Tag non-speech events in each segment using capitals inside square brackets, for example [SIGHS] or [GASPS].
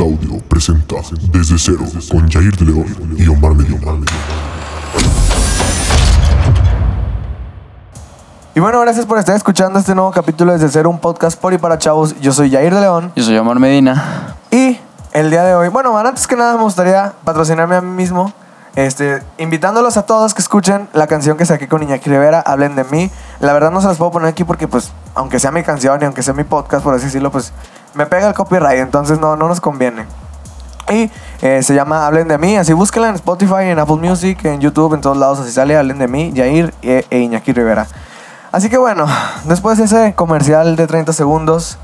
Audio presenta Desde Cero con Jair de León y Omar Medina. Y bueno, gracias por estar escuchando este nuevo capítulo desde Cero, un podcast por y para chavos. Yo soy Jair de León. Yo soy Omar Medina. Y el día de hoy, bueno, antes que nada me gustaría patrocinarme a mí mismo, este, invitándolos a todos que escuchen la canción que saqué con Iñaki Rivera, Hablen de mí. La verdad no se las puedo poner aquí porque, pues, aunque sea mi canción y aunque sea mi podcast, por así decirlo, pues, me pega el copyright, entonces no, no nos conviene. Y eh, se llama Hablen de mí, así búsquenla en Spotify, en Apple Music, en YouTube, en todos lados, así sale Hablen de mí, Jair e, e Iñaki Rivera. Así que bueno, después de ese comercial de 30 segundos,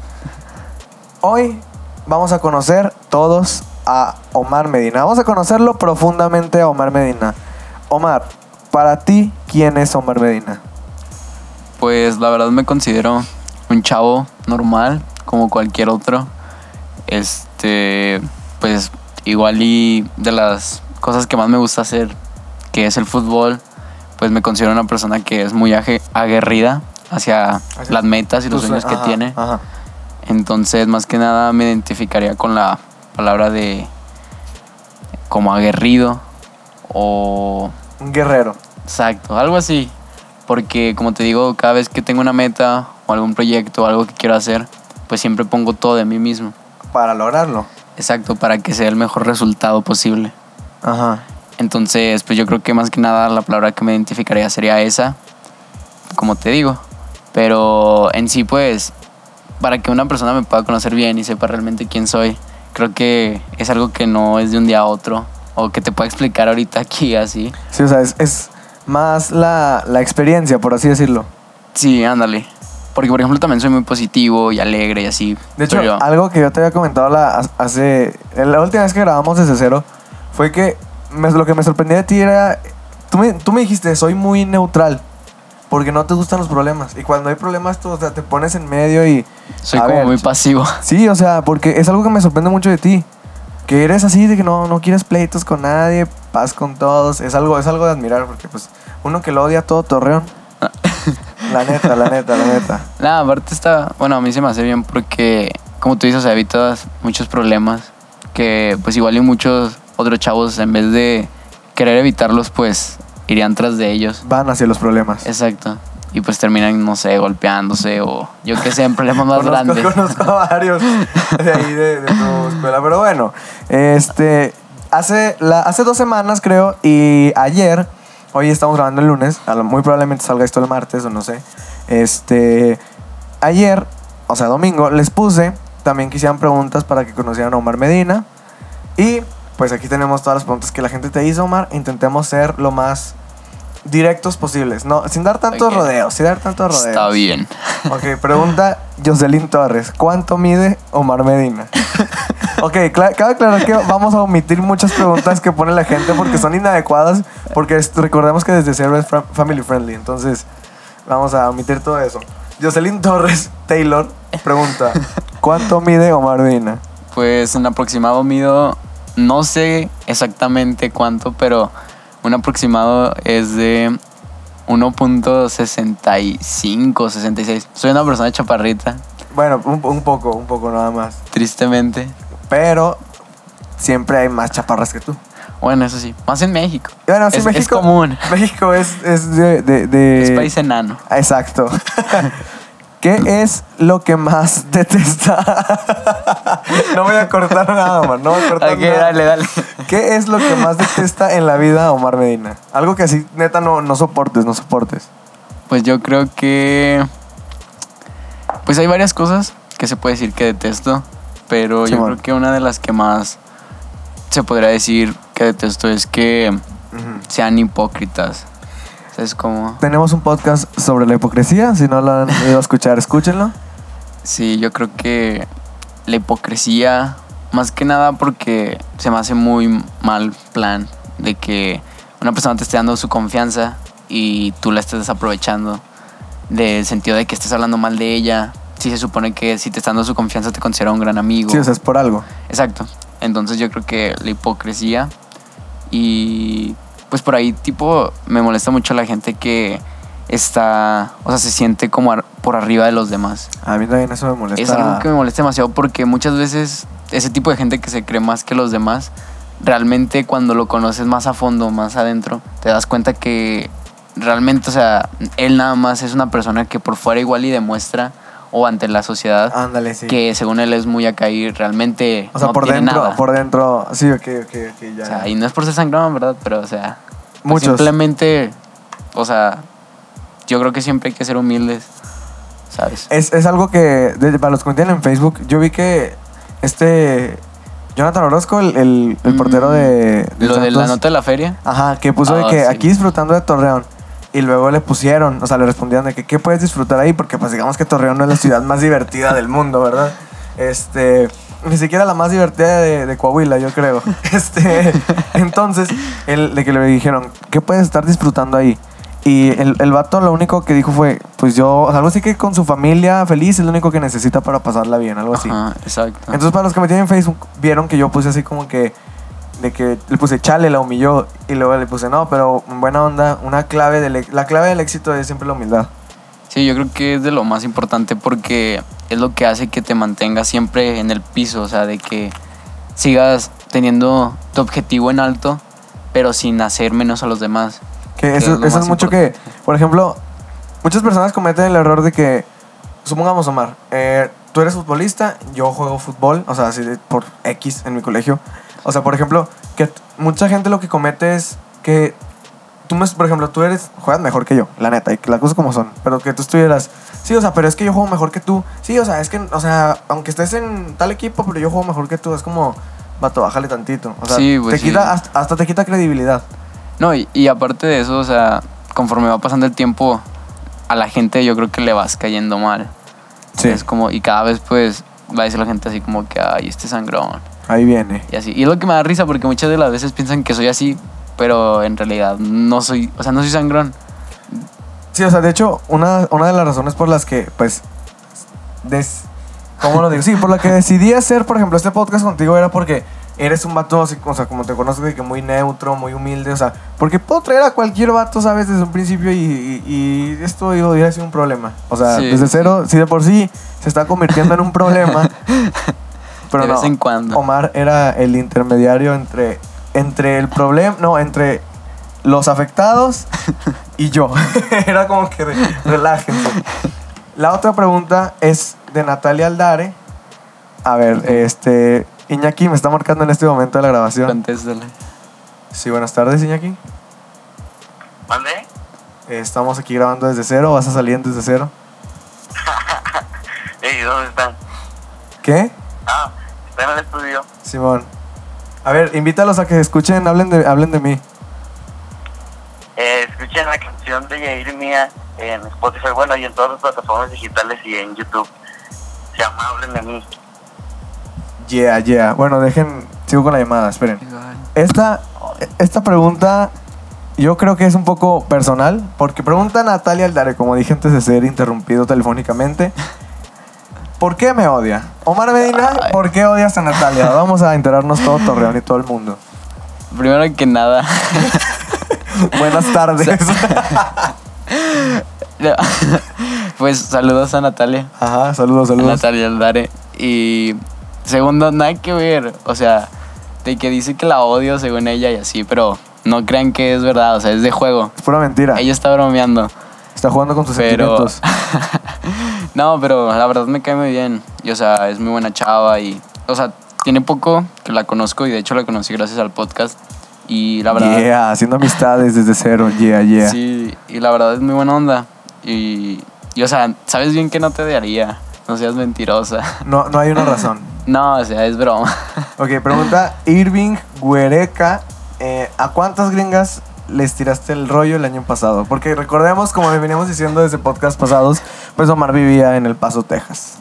hoy vamos a conocer todos a Omar Medina. Vamos a conocerlo profundamente a Omar Medina. Omar, para ti, ¿quién es Omar Medina? Pues la verdad me considero un chavo normal, como cualquier otro. Este, pues igual y de las cosas que más me gusta hacer, que es el fútbol, pues me considero una persona que es muy ague- aguerrida hacia Hacia las metas y los sueños que tiene. ajá. Entonces, más que nada me identificaría con la palabra de como aguerrido o Un guerrero. Exacto, algo así. Porque como te digo, cada vez que tengo una meta o algún proyecto o algo que quiero hacer, pues siempre pongo todo de mí mismo. Para lograrlo. Exacto, para que sea el mejor resultado posible. Ajá. Entonces, pues yo creo que más que nada la palabra que me identificaría sería esa, como te digo. Pero en sí, pues, para que una persona me pueda conocer bien y sepa realmente quién soy, creo que es algo que no es de un día a otro o que te pueda explicar ahorita aquí así. Sí, o sea, es, es más la, la experiencia, por así decirlo. Sí, ándale. Porque, por ejemplo, también soy muy positivo y alegre y así. De hecho, yo- algo que yo te había comentado la, hace. La última vez que grabamos desde cero fue que me- lo que me sorprendía de ti era. Tú me, tú me dijiste, soy muy neutral. Porque no te gustan los problemas. Y cuando hay problemas, tú o sea, te pones en medio y. soy como ver, muy pasivo. Sí, o sea, porque es algo que me sorprende mucho de ti. Que eres así, de que no, no quieres pleitos con nadie, paz con todos. Es algo, es algo de admirar, porque pues uno que lo odia todo Torreón. [LAUGHS] la neta, la neta, la neta. Nada, aparte está, bueno, a mí se me hace bien porque, como tú dices, evitas muchos problemas que pues igual y muchos otros chavos en vez de querer evitarlos, pues irían tras de ellos. Van hacia los problemas. Exacto. Y pues terminan, no sé, golpeándose o yo qué sé, en problemas más conozco, grandes. conozco a varios [LAUGHS] de ahí de, de tu escuela. Pero bueno, este. Hace, la, hace dos semanas, creo, y ayer, hoy estamos grabando el lunes, muy probablemente salga esto el martes o no sé. Este. Ayer, o sea, domingo, les puse también que hicieran preguntas para que conocieran a Omar Medina. Y pues aquí tenemos todas las preguntas que la gente te hizo, Omar. Intentemos ser lo más directos posibles, no, sin dar tantos rodeos, sin dar tantos rodeos. Está bien. Ok, pregunta [LAUGHS] Jocelyn Torres. ¿Cuánto mide Omar Medina? [LAUGHS] Ok, cla- cabe aclarar que vamos a omitir muchas preguntas que pone la gente porque son inadecuadas. Porque recordemos que desde cero es family friendly. Entonces, vamos a omitir todo eso. Jocelyn Torres Taylor pregunta: ¿Cuánto mide Omar Medina? Pues en aproximado mido, no sé exactamente cuánto, pero un aproximado es de 1.65, 66. Soy una persona chaparrita, Bueno, un, un poco, un poco nada más. tristemente. Pero siempre hay más chaparras que tú. Bueno, eso sí, más en México. Bueno, sí, es, México, es común. [LAUGHS] México es, es de, de- de- Es país enano. Exacto. [LAUGHS] ¿Qué es lo que más [LAUGHS] detesta? no voy a cortar nada, Omar. No voy a cortar Ok, nada. dale, dale. ¿Qué es lo que más detesta en la vida Omar Medina? Algo que así, neta, no, no soportes, no soportes. Pues yo creo que. Pues hay varias cosas que se puede decir que detesto, pero yo creo que una de las que más se podría decir que detesto es que sean hipócritas. ¿Sabes cómo? Tenemos un podcast sobre la hipocresía. Si no lo han ido a escuchar, escúchenlo. Sí, yo creo que la hipocresía, más que nada porque se me hace muy mal plan de que una persona te esté dando su confianza y tú la estés desaprovechando del sentido de que estés hablando mal de ella. Si se supone que si te está dando su confianza te considera un gran amigo. Sí, o sea, es por algo. Exacto. Entonces yo creo que la hipocresía y pues por ahí tipo me molesta mucho la gente que está, o sea, se siente como ar- por arriba de los demás. A mí también eso me molesta. Es algo que me molesta demasiado porque muchas veces ese tipo de gente que se cree más que los demás, realmente cuando lo conoces más a fondo, más adentro, te das cuenta que realmente, o sea, él nada más es una persona que por fuera igual y demuestra o ante la sociedad Ándale, sí. que según él es muy acá y realmente o sea, no por tiene dentro, nada. por dentro. Sí, ok, ok, ok, ya. O sea, y no es por ser sangrón, ¿verdad? Pero, o sea, pues Muchos. simplemente, o sea, yo creo que siempre hay que ser humildes, ¿sabes? Es, es algo que, de- para los que me tienen en Facebook, yo vi que este Jonathan Orozco, el, el- el portero de, de Mm, Lo de la nota de la feria. Ajá, que puso de Ah, que sí. aquí disfrutando de Torreón. Y luego le pusieron, o sea, le respondieron de que qué puedes disfrutar ahí, porque pues digamos que Torreón no es la ciudad más divertida del mundo, ¿verdad? Este, ni siquiera la más divertida de, de Coahuila, yo creo. [LAUGHS] Este, entonces, el, de que le dijeron, ¿qué puedes estar disfrutando ahí? Y el, el vato lo único que dijo fue, pues yo, o sea, algo así que con su familia feliz es lo único que necesita para pasarla bien, algo así. Ajá, exacto. Entonces, para los que me tienen en Facebook, vieron que yo puse así como que. De que le puse chale, la humilló. Y luego le puse, no, pero en buena onda, una clave del, la clave del éxito es siempre la humildad. Sí, yo creo que es de lo más importante porque es lo que hace que te mantengas siempre en el piso, o sea, de que sigas teniendo tu objetivo en alto, pero sin hacer menos a los demás. Que Que eso, es eso es mucho que, por ejemplo, muchas personas cometen el error de que, supongamos, Omar, eh, tú eres futbolista, yo juego fútbol, o sea, así de- por X en mi colegio. O sea, por ejemplo, que mucha gente lo que comete es que tú, me, por ejemplo, tú eres, juegas mejor que yo, la neta, y que las cosas como son, pero que tú estuvieras, sí, o sea, pero es que yo juego mejor que tú, sí, o sea, es que, o sea, aunque estés en tal equipo, pero yo juego mejor que tú, es como, vato, bájale tantito. O sea, Sí, pues te sí. quita, hasta, hasta te quita credibilidad. No, y, y aparte de eso, o sea, conforme va pasando el tiempo, a la gente yo creo que le vas cayendo mal. Sí, Es como, y cada vez pues va a decir la gente así como que, ay, este sangrón. Ahí viene. Y así. Y es lo que me da risa porque muchas de las veces piensan que soy así, pero en realidad no soy, o sea, no soy sangrón. Sí, o sea, de hecho, una, una de las razones por las que, pues, des, ¿cómo lo digo? Sí, por la que decidí hacer, por ejemplo, este podcast contigo era porque eres un vato, así, o sea, como te conozco, de que muy neutro, muy humilde, o sea, porque puedo traer a cualquier vato, ¿sabes? Desde un principio y, y, y esto digo, hubiera sido un problema. O sea, Sí, desde cero, si de por sí se está convirtiendo en un problema. [LAUGHS] Pero De no, vez en cuando. Omar era el intermediario entre, entre el problema, no, entre los afectados y yo. [LAUGHS] era como que re- relájense. La otra pregunta es de Natalia Aldare. A ver, este. Iñaki me está marcando en este momento de la grabación. Contéstale. Sí, buenas tardes, Iñaki. ¿Mande? Eh, Estamos aquí grabando desde cero. ¿Vas a salir desde cero? [LAUGHS] Ey, ¿dónde están? ¿Qué? Ah, están en el estudio. Simón. A ver, invítalos a que escuchen, hablen de, hablen de mí. Eh, escuchen la canción de Yair Mía en Spotify, bueno, y en todas las plataformas digitales y en YouTube. Se llama Hablen de mí. Yeah, yeah. Bueno, dejen. Sigo con la llamada, esperen. Esta, esta pregunta yo creo que es un poco personal, porque pregunta Natalia Aldare, como dije antes de ser interrumpido telefónicamente, [LAUGHS] ¿por qué me odia? Omar Medina, Ay. ¿por qué odias a Natalia? [LAUGHS] Vamos a enterarnos todo Torreón y todo el mundo. Primero que nada, [LAUGHS] Buenas [LAUGHS] tardes. pues saludos a Natalia. Ajá, saludos, a saludos. Natalia Aldare. Y segundo, nada que ver. O sea, de que dice que la odio según ella y así, pero no crean que es verdad. O sea, es de juego. Es pura mentira. Ella está bromeando. Está jugando con tus Pero. sentimientos. [LAUGHS] no, pero la verdad me cae muy bien. Y o sea, es muy buena chava y. O sea, tiene poco que la conozco y de hecho la conocí gracias al podcast. Y la verdad. Yeah, haciendo amistades desde cero. Yeah, yeah. Sí, y la verdad es muy buena onda. Y, y, o sea, sabes bien que no te daría. No seas mentirosa. [LAUGHS] No, no hay una razón. No, o sea, es broma. Ok, pregunta Irving Guereca. eh, ¿A cuántas gringas les tiraste el rollo el año pasado? Porque recordemos, como veníamos diciendo desde podcast pasados, pues Omar vivía en El Paso, Texas.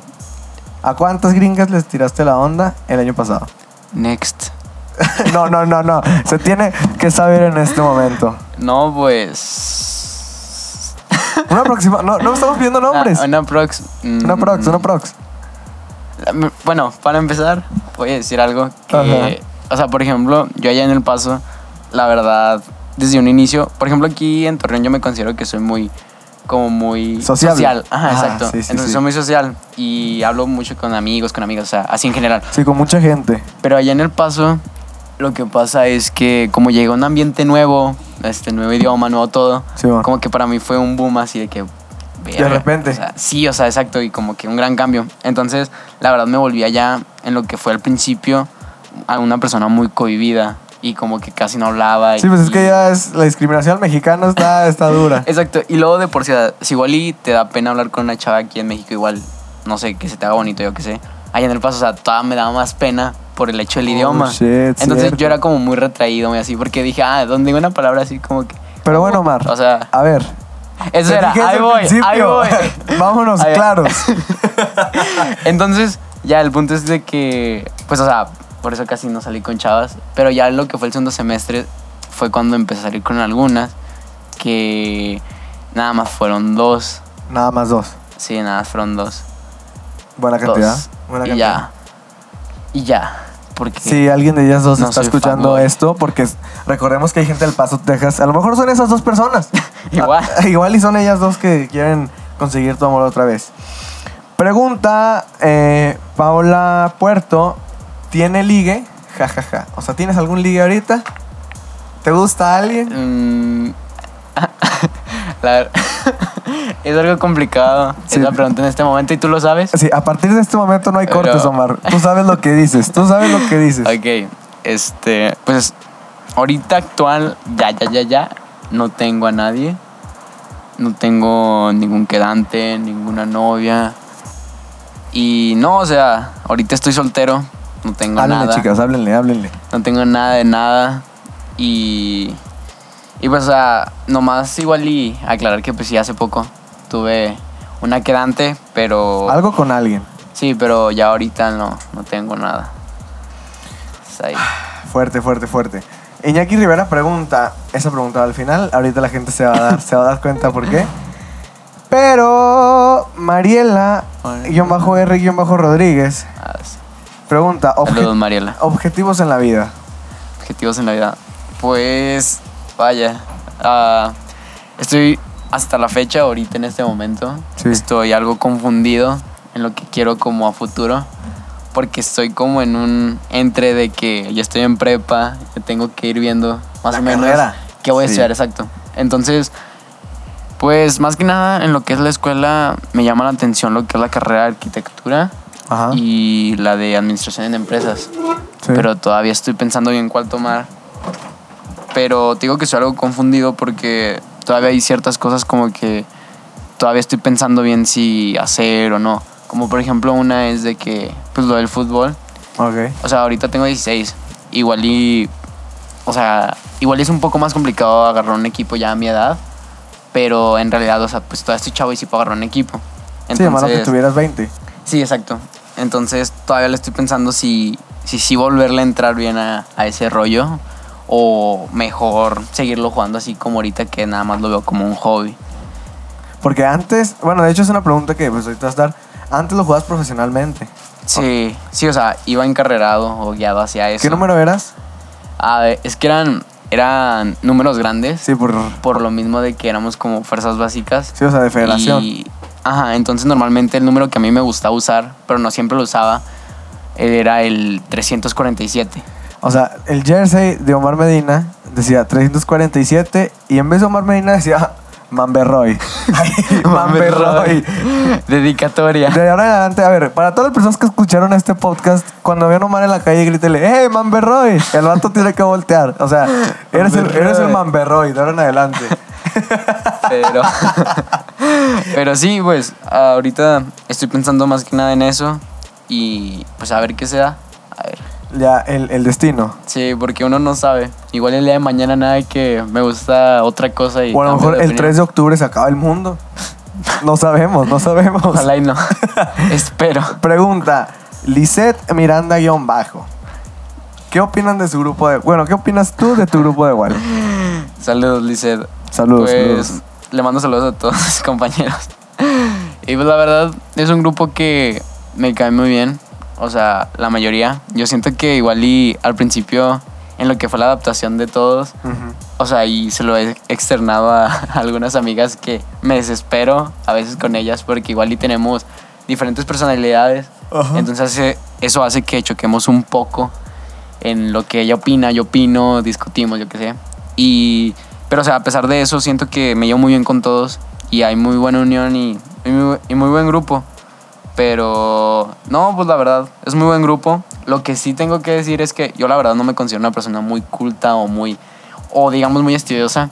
¿A cuántas gringas les tiraste la onda el año pasado? Next. [LAUGHS] no, no, no, no. Se tiene que saber en este momento. No, pues. Una próxima. No, no estamos pidiendo [LAUGHS] nombres. Una prox. mm, Una prox, una prox. Bueno, para empezar, voy a decir algo que. Ajá. O sea, por ejemplo, yo allá en El Paso, la verdad, desde un inicio. Por ejemplo, aquí en Torreón yo me considero que soy muy. como muy Sociable. social. Ajá, Ah, exacto. sí, sí, Entonces sí. soy muy social y hablo mucho con amigos, con amigas, o sea, así en general. Sí, con mucha gente. Pero allá en El Paso, lo que pasa es que como llega un ambiente nuevo, este nuevo idioma, nuevo todo, bueno. como que para mí fue un boom así de que... verga, repente. o sea, sí, o sea, exacto, y como que un gran cambio. Entonces, la verdad me volví allá en lo que fue al principio a una persona muy cohibida y como que casi no hablaba. Sí, pues es que ya es la discriminación mexicana está, está dura. [LAUGHS] Exacto, y luego de por sí, si igual y te da pena hablar con una chava aquí en México, igual, no sé, que se te haga bonito, yo qué sé. Allá en El Paso, o sea, todavía me daba más pena por el hecho del Oh, idioma. shit, Entonces cierto. yo era como muy retraído, muy así, porque dije, ah, donde digo una palabra así como que... Pero bueno, Omar. O sea, A ver. eso era, ahí voy, ahí voy. [LAUGHS] Vámonos Ahí claros. [LAUGHS] Entonces, ya el punto es de que, pues, o sea, por eso casi no salí con chavas. Pero ya lo que fue el segundo semestre fue cuando empecé a salir con algunas, que nada más fueron dos. Nada más dos. Sí, nada más fueron dos. Buena cantidad. Dos. Buena y cantidad. ya. Y ya. Porque Si alguien de ellas dos No está escuchando fanboy. esto, porque recordemos que hay gente del Paso, Texas. A lo mejor son esas dos personas. [LAUGHS] Igual. [LAUGHS] Igual y son ellas dos que quieren conseguir tu amor otra vez. Pregunta eh, Paula Puerto: ¿Tiene ligue? Ja, ja, ja. O sea, ¿tienes algún ligue ahorita? ¿Te gusta alguien? Mm, [LAUGHS] la [LAUGHS] es algo complicado Sí. esa pregunta en este momento y tú lo sabes. Sí, a partir de este momento no hay Pero- cortes, Omar. Tú sabes lo que dices. Tú sabes lo que dices. Ok, este, pues ahorita actual, ya, ya, ya, ya, no tengo a nadie. No tengo ningún quedante, ninguna novia. Y no, o sea, ahorita estoy soltero, no tengo Háblenle, nada. chicas, háblenle, háblenle. No tengo nada de nada. Y. Y pues, o sea, nomás igual y aclarar que pues sí, hace poco tuve una quedante, pero. Algo con alguien. Sí, pero ya ahorita no, no tengo nada. Es ahí. [SIGHS] Fuerte, fuerte, fuerte. Iñaki Rivera pregunta, esa pregunta al final, ahorita la gente se va a dar, se va a dar cuenta por qué. Pero Mariela, guion bajo R, guion bajo Rodríguez, Ah, sí. Pregunta, obje- Saludos, Mariela. objetivos en la vida. Objetivos en la vida. Pues, vaya. ah, estoy hasta la fecha, ahorita en este momento. Sí. Estoy algo confundido en lo que quiero como a futuro. Porque estoy como en un entre de que ya estoy en prepa, ya tengo que ir viendo más La o menos carrera. qué voy a Sí. estudiar, exacto. Entonces, pues más que nada en lo que es la escuela me llama la atención lo que es la carrera de arquitectura Ajá. y la de administración en empresas Sí. pero todavía estoy pensando bien cuál tomar. Pero te digo que soy algo confundido porque todavía hay ciertas cosas como que todavía estoy pensando bien si hacer o no. Como por ejemplo una es de que, pues lo del fútbol. Ok. O sea, ahorita tengo 16. Igual y, o sea, igual es un poco más complicado agarrar un equipo ya a mi edad. Pero en realidad, o sea, pues todavía estoy chavo y sí puedo agarrar un equipo. sí, hermano, que tuvieras 20. Sí, exacto. Entonces todavía le estoy pensando si si, sí volverle a entrar bien a, a ese rollo o mejor seguirlo jugando así como ahorita que nada más lo veo como un hobby. Porque antes, bueno, de hecho es una pregunta que pues ahorita vas a dar. Antes lo jugabas profesionalmente. Sí, sí, o sea, iba encarrerado o guiado hacia eso. ¿Qué número eras? Ah, es que eran, eran números grandes Sí, por... por lo mismo de que éramos como fuerzas básicas. Sí, o sea, de federación. Y, ajá, entonces normalmente el número que a mí me gustaba usar, pero no siempre lo usaba, era el 347. O sea, el jersey de Omar Medina decía 347 y en vez de Omar Medina decía Mamberroy. [LAUGHS] Mamberroy. Dedicatoria. De ahora en adelante, a ver, para todas las personas que escucharon este podcast, cuando vean a Omar en la calle, grítele, ¡Hey, Mamberroy! El vato tiene que voltear. O sea, eres el, eres el Mamberroy de ahora en adelante. Pero, [LAUGHS] pero sí, pues ahorita estoy pensando más que nada en eso y pues a ver qué se da. A ver. Ya, el, el destino. Sí, porque uno no sabe. Igual el día de mañana nada de que me gusta otra cosa y O a lo mejor el opinión. 3 de octubre se acaba el mundo. No sabemos, no sabemos. Ojalá y no. [LAUGHS] Espero. Pregunta, Lisette Miranda-Bajo. ¿Qué opinan de su grupo de... Bueno, ¿qué opinas tú de tu grupo de igual? Saludos, Lizeth. Saludos, Pues saludos. Le mando saludos a todos [LAUGHS] mis compañeros. Y pues la verdad es un grupo que me cae muy bien. O sea, la mayoría. Yo siento que igual y al principio en lo que fue la adaptación de todos. Ujú. O sea, y se lo he externado a, [LAUGHS] algunas amigas que me desespero a veces con ellas porque igual y tenemos diferentes personalidades. Ajá. Entonces hace- eso hace que choquemos un poco en lo que ella opina, yo opino, discutimos, yo qué sé. Y, pero o sea, a pesar de eso, siento que me llevo muy bien con todos y hay muy buena unión y, y muy, y muy buen grupo. Pero no, pues la verdad, es muy buen grupo. Lo que sí tengo que decir es que yo la verdad no me considero una persona muy culta o muy, o digamos muy estudiosa.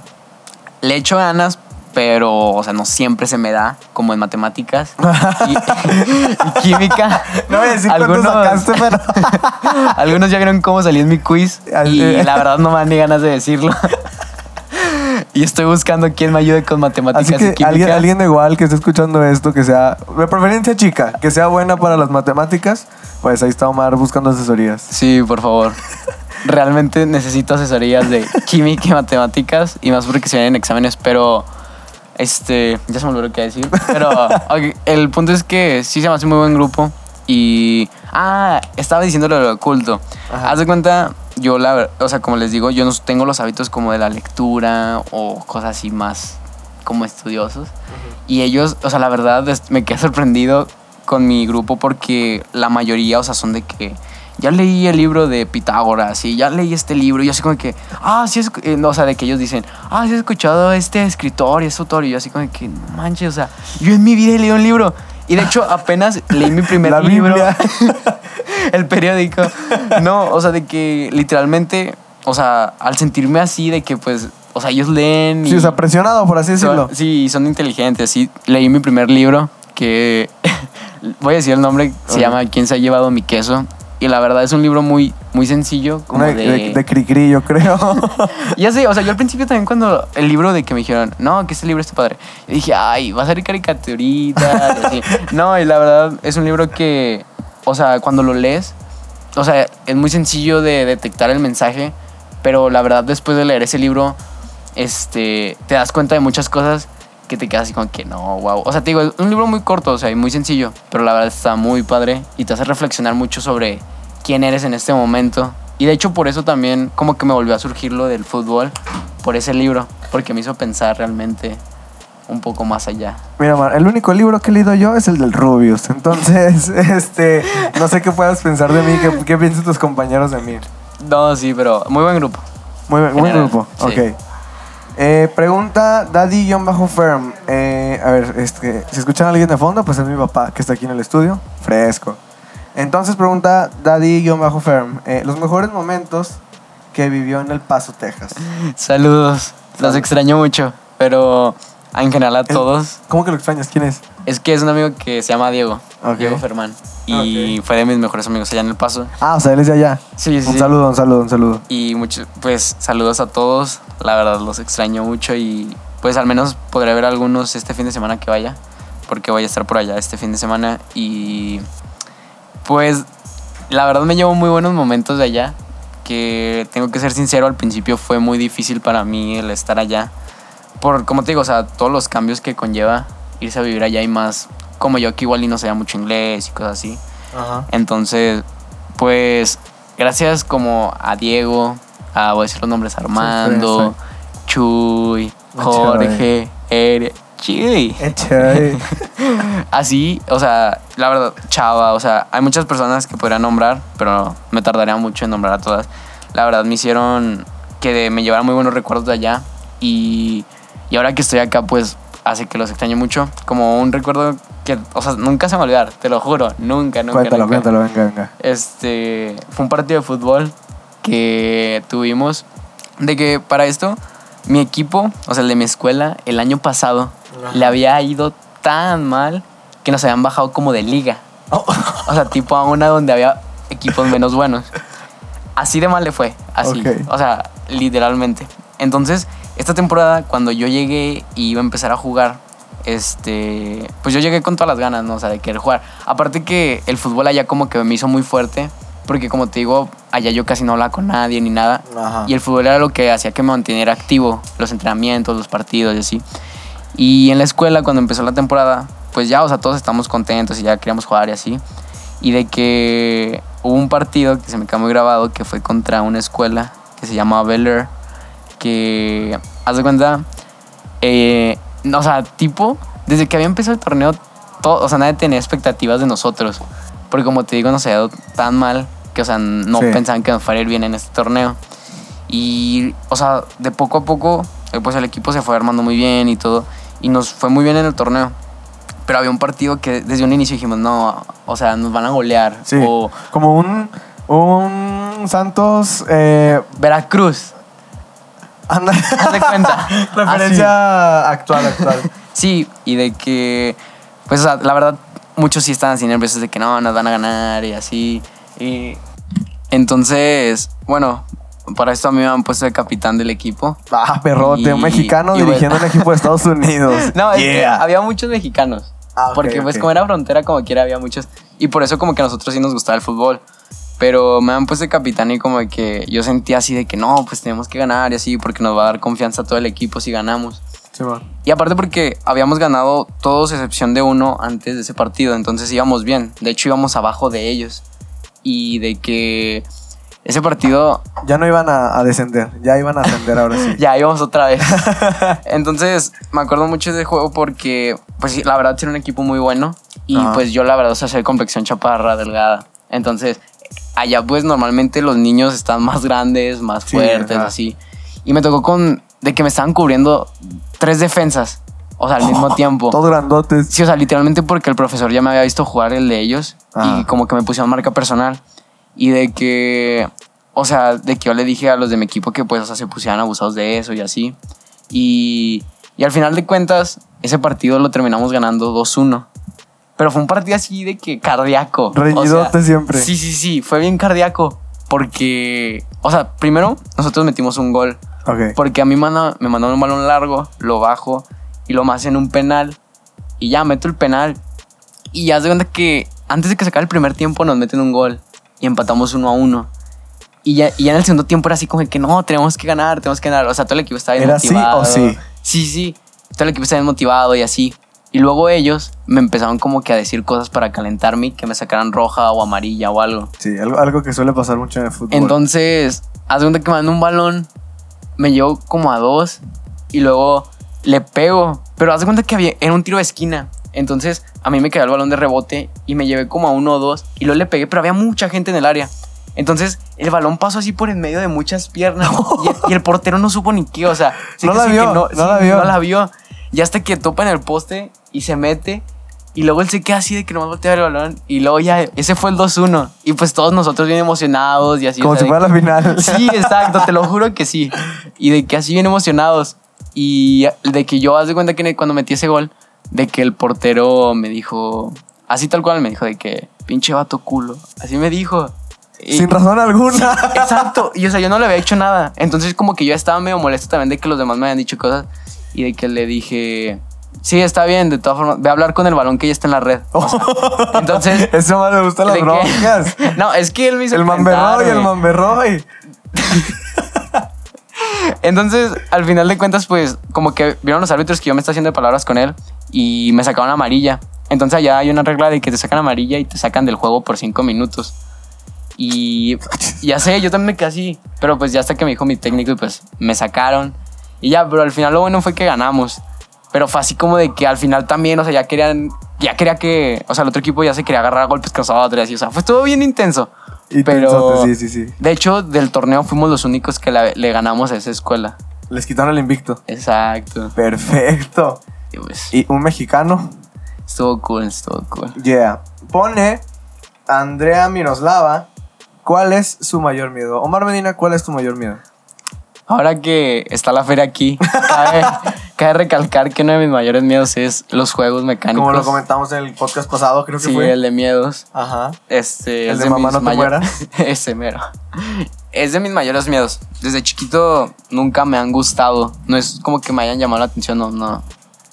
Le echo ganas, pero, o sea, no siempre se me da, como en matemáticas y, [LAUGHS] y química. No voy a decir Algunos- sacaste, [LAUGHS] pero... Algunos ya vieron cómo salí en mi quiz y la verdad no me dan ni ganas de decirlo. Y estoy buscando quién me ayude con matemáticas Así y química. alguien, alguien igual que esté escuchando esto, que sea, de preferencia chica, que sea buena para las matemáticas, pues ahí está Omar buscando asesorías. Sí, por favor. [LAUGHS] Realmente necesito asesorías de química y matemáticas y más porque se vienen exámenes, pero este, ya se me olvidó qué decir, pero [LAUGHS] el punto es que sí se me hace muy buen grupo y ah, estaba diciendo lo oculto. Haz de cuenta, yo la, o sea, como les digo, yo no tengo los hábitos como de la lectura o cosas así más como estudiosos. Y ellos, o sea, la verdad me quedé sorprendido con mi grupo porque la mayoría, o sea, son de que ya leí el libro de Pitágoras y ya leí este libro y yo así como que, ah, sí, es, eh, no, o sea, de que ellos dicen, ah, sí he escuchado a este escritor y este autor y yo así como que, no manches, o sea, yo en mi vida he leído un libro. Y de hecho apenas leí mi primer La libro. [LAUGHS] El periódico. No, o sea, de que literalmente, o sea, al sentirme así, de que pues, o sea, ellos leen. Sí, o sea, presionado, por así decirlo. son, sí, son inteligentes. Sí, leí mi primer libro que [LAUGHS] voy a decir el nombre, se llama ¿Quién se ha llevado mi queso? Y la verdad es un libro muy, muy sencillo, como de, de, de cri-cri, yo creo. [LAUGHS] ya sé, o sea, yo al principio también cuando el libro de que me dijeron, no, que este libro está padre, yo dije, ay, va a ser caricaturita. y así. [LAUGHS] No, y la verdad es un libro que, o sea, cuando lo lees, o sea, es muy sencillo de detectar el mensaje, pero la verdad después de leer ese libro, este, te das cuenta de muchas cosas que te quedas así como que no, wow. O sea, te digo, es un libro muy corto, o sea, y muy sencillo, pero la verdad está muy padre y te hace reflexionar mucho sobre quién eres en este momento. Y de hecho por eso también como que me volvió a surgir lo del fútbol, por ese libro, porque me hizo pensar realmente un poco más allá. Mira, Omar, el único libro que he leído yo es el del Rubius. Entonces, [LAUGHS] este, no sé qué puedas pensar de mí, qué, qué piensan tus compañeros de mí. No, sí, pero muy buen grupo. Muy buen General, grupo. sí. Ok. Eh, pregunta Daddy-Firm. Eh, a ver, este, si escuchan a alguien de fondo, pues es mi papá que está aquí en el estudio. Fresco. Entonces pregunta Daddy-Firm. Eh, los mejores momentos que vivió en El Paso, Texas. Saludos, los extraño mucho, pero en general a todos. ¿Cómo que lo extrañas? ¿Quién es? Es que es un amigo que se llama Diego. Diego Fermán, y fue de mis mejores amigos allá en El Paso. Ah, o sea, él es de allá. Sí, sí, Un saludo, un saludo, un saludo. Y mucho, pues saludos a todos. La verdad los extraño mucho y pues al menos podré ver algunos este fin de semana que vaya. Porque voy a estar por allá este fin de semana. Y pues la verdad me llevo muy buenos momentos de allá. Que tengo que ser sincero, al principio fue muy difícil para mí el estar allá. Por, como te digo, o sea, todos los cambios que conlleva irse a vivir allá y más como yo que igual y no sabía mucho inglés y cosas así. Ajá. Entonces, pues, gracias como a Diego, a, voy a decir los nombres, Armando, Chuy, Jorge, Ere, Chuy. Eche. [LAUGHS] Así, o sea, la verdad, Chava, o sea, hay muchas personas que podría nombrar, pero me tardaría mucho en nombrar a todas. La verdad, me hicieron que me llevaran muy buenos recuerdos de allá y, y ahora que estoy acá, pues, hace que los extrañe mucho. Como un recuerdo que, o sea, nunca se me va a olvidar, te lo juro, nunca, nunca. Cuéntalo, nunca. cuéntalo, venga, venga. Este, fue un partido de fútbol que tuvimos. De que para esto, mi equipo, o sea, el de mi escuela, el año pasado, le había ido tan mal que nos habían bajado como de liga. O sea, tipo a una donde había equipos menos buenos. Así de mal le fue, así. O sea, literalmente. Entonces, esta temporada, cuando yo llegué y iba a empezar a jugar, este, pues yo llegué con todas las ganas, ¿no? O sea, de querer jugar. Aparte que el fútbol allá como que me hizo muy fuerte, porque como te digo, allá yo casi no hablaba con nadie ni nada. Ajá. Y el fútbol era lo que hacía que me mantuviera activo, los entrenamientos, los partidos y así. Y en la escuela, cuando empezó la temporada, pues ya, o sea, todos estamos contentos y ya queríamos jugar y así. Y de que hubo un partido que se me quedó muy grabado, que fue contra una escuela que se llama Bel Air, que, haz de cuenta, eh, o sea, tipo, desde que había empezado el torneo, todo, o sea, nadie tenía expectativas de nosotros. Porque como te digo, nos había ido tan mal que, o sea, no Sí. pensaban que nos fuera a ir bien en este torneo. Y, o sea, de poco a poco, pues el equipo se fue armando muy bien y todo. Y nos fue muy bien en el torneo. Pero había un partido que desde un inicio dijimos, no, o sea, nos van a golear. Sí. O Como un, un Santos. Eh, Veracruz. anda. Haz de cuenta. [LAUGHS] Referencia actual, actual. [LAUGHS] Sí, y de que, pues, o sea, la verdad, muchos sí estaban así nerviosos de que no, nos van a ganar y así. Y entonces, bueno, para esto a mí me han puesto de capitán del equipo. Ah, perrote, un Y- mexicano y bueno. dirigiendo un equipo de Estados Unidos. [LAUGHS] No, es que Yeah. había muchos mexicanos. Ah, ok, porque, pues, ok. como era frontera, como quiera, había muchos. Y por eso, como que a nosotros sí nos gustaba el fútbol. Pero me han puesto de capitán y como que yo sentía así de que no, pues tenemos que ganar y así, porque nos va a dar confianza a todo el equipo si ganamos. Simón. Y aparte porque habíamos ganado todos excepción de uno antes de ese partido, entonces íbamos bien. De hecho íbamos abajo de ellos. Y de que ese partido Ya no iban a, a descender, ya iban a ascender ahora sí. [LAUGHS] ya íbamos otra vez. [LAUGHS] entonces me acuerdo mucho de ese juego porque, pues sí, la verdad, era un equipo muy bueno. Y Ajá. pues yo, la verdad, o sea, soy complexión chaparra, delgada. Entonces, allá, pues normalmente los niños están más grandes, más Sí, fuertes, ajá. así. Y me tocó con. de que me estaban cubriendo tres defensas. O sea, al mismo [LAUGHS] tiempo. Todos grandotes. Sí, o sea, literalmente porque el profesor ya me había visto jugar el de ellos y como que me pusieron marca personal. Y de que, o sea, de que yo le dije a los de mi equipo que pues, o sea, se pusieran abusados de eso y así. Y, y al final de cuentas, ese partido lo terminamos ganando 2-1. Pero fue un partido así de que cardíaco. Reñidote siempre. Sí, sí, sí, fue bien cardíaco. Porque, o sea, primero nosotros metimos un gol. Ok. Porque a mí manda- me mandaron un balón largo, lo bajo y lo más en un penal. Y ya meto el penal. Y ya se cuenta que antes de que se acabe el primer tiempo nos meten un gol. Y empatamos uno a uno. Y ya, y ya en el segundo tiempo era así como que no, tenemos que ganar, tenemos que ganar. O sea, todo el equipo estaba bien ¿Era motivado. o sí? Sí, sí. Todo el equipo estaba bien motivado y así. Y luego ellos me empezaron como que a decir cosas para calentarme, que me sacaran roja o amarilla o algo. Sí, algo, algo que suele pasar mucho en el fútbol. Entonces, de cuenta que me dan un balón, me llevo como a dos y luego le pego. Pero haz de cuenta que había, era un tiro de esquina. Entonces, a mí me quedó el balón de rebote y me llevé como a uno o dos y luego le pegué, pero había mucha gente en el área. Entonces, el balón pasó así por en medio de muchas piernas [LAUGHS] y, el, y el portero no supo ni qué, o sea, No la vio, que no sí, la vio. No la vio. Y hasta que topa en el poste y se mete. Y luego él se queda así de que nomás voltea el balón. Y luego ya, ese fue el 2-1. Y pues todos nosotros bien emocionados y así. Como o sea, si fuera la final. [LAUGHS] Sí, exacto, te lo juro que sí. Y de que así bien emocionados. Y de que yo, haz de cuenta que cuando metí ese gol, de que el portero me dijo, así tal cual, me dijo de que pinche vato culo. Así me dijo. Y- Sin razón alguna. [LAUGHS] Exacto. Y o sea, yo no le había hecho nada. Entonces, como que yo estaba medio molesto también de que los demás me habían dicho cosas. Y de que le dije, sí, está bien, de todas formas, ve a hablar con el balón que ya está en la red. O sea, [LAUGHS] entonces. Eso más me gustan las broncas. [LAUGHS] No, es que él me hizo El mamberroy, el mamberroy. Entonces, al final de cuentas, pues, como que vieron los árbitros que yo me estaba haciendo de palabras con él y me sacaron amarilla. Entonces, allá hay una regla de que te sacan amarilla y te sacan del juego por cinco minutos. Y ya sé, yo también me quedé. Pero pues ya hasta que me dijo mi técnico y pues me sacaron. Y ya, pero al final lo bueno fue que ganamos. Pero fue así como de que al final también, o sea, ya querían, ya quería que, o sea, el otro equipo ya se quería agarrar a golpes con nosotros y así. O sea, fue todo bien intenso. Y pero, sí, sí, sí. de hecho, del torneo fuimos los únicos que la- le ganamos a esa escuela. Les quitaron el invicto. Exacto. Perfecto. Y pues, Y un mexicano. estuvo cool, estuvo cool. Yeah. Pone Andrea Miroslava. ¿Cuál es su mayor miedo? Omar Medina, ¿cuál es tu mayor miedo? Ahora que está la feria aquí, cabe, [LAUGHS] cabe recalcar que uno de mis mayores miedos es los juegos mecánicos. Como lo comentamos en el podcast pasado, creo que Sí, fue. el de miedos. Ajá. Este, El es de mamá no te mueras. [LAUGHS] Ese mero. Es de mis mayores miedos. Desde chiquito nunca me han gustado. No es como que me hayan llamado la atención, no, no.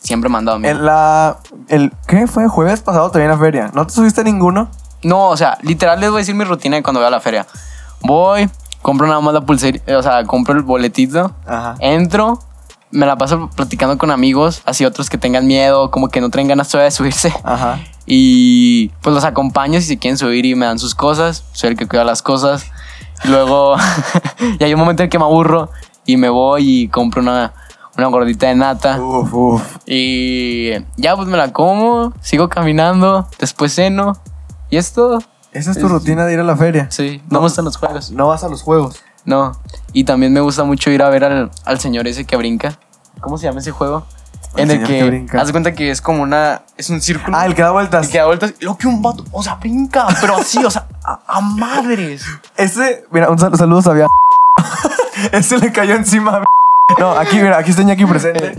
Siempre me han dado miedo. En la. El, ¿Qué fue? Jueves pasado te vi en la feria. ¿No te subiste ninguno? No, o sea, literal les voy a decir mi rutina de cuando voy a la feria. Voy, compro nada más la pulsera, o sea, compro el boletito, Ajá. entro, me la paso platicando con amigos, así otros que tengan miedo, como que no traen ganas todavía de subirse. Ajá. Y pues los acompaño si se quieren subir y me dan sus cosas. Soy el que cuida las cosas. Y luego, [LAUGHS] y hay un momento en que me aburro y me voy y compro una, una gordita de nata. Uf, uf. Y ya pues me la como, sigo caminando, después ceno. Y es todo. Esa es tu rutina de ir a la feria. Sí, no me gustan los juegos. No vas a los juegos. No. Y también me gusta mucho ir a ver al, al señor ese que brinca. ¿Cómo se llama ese juego? El en el que, que brinca. haz cuenta que es como una. Es un círculo. Ah, el que da vueltas. Y que da vueltas. Luego que un vato. O sea, brinca. Pero así, o sea, a, a madres. Ese, mira, un sal- saludo a Bian. [LAUGHS] Ese le cayó encima. a No, aquí, mira, aquí está aquí presente.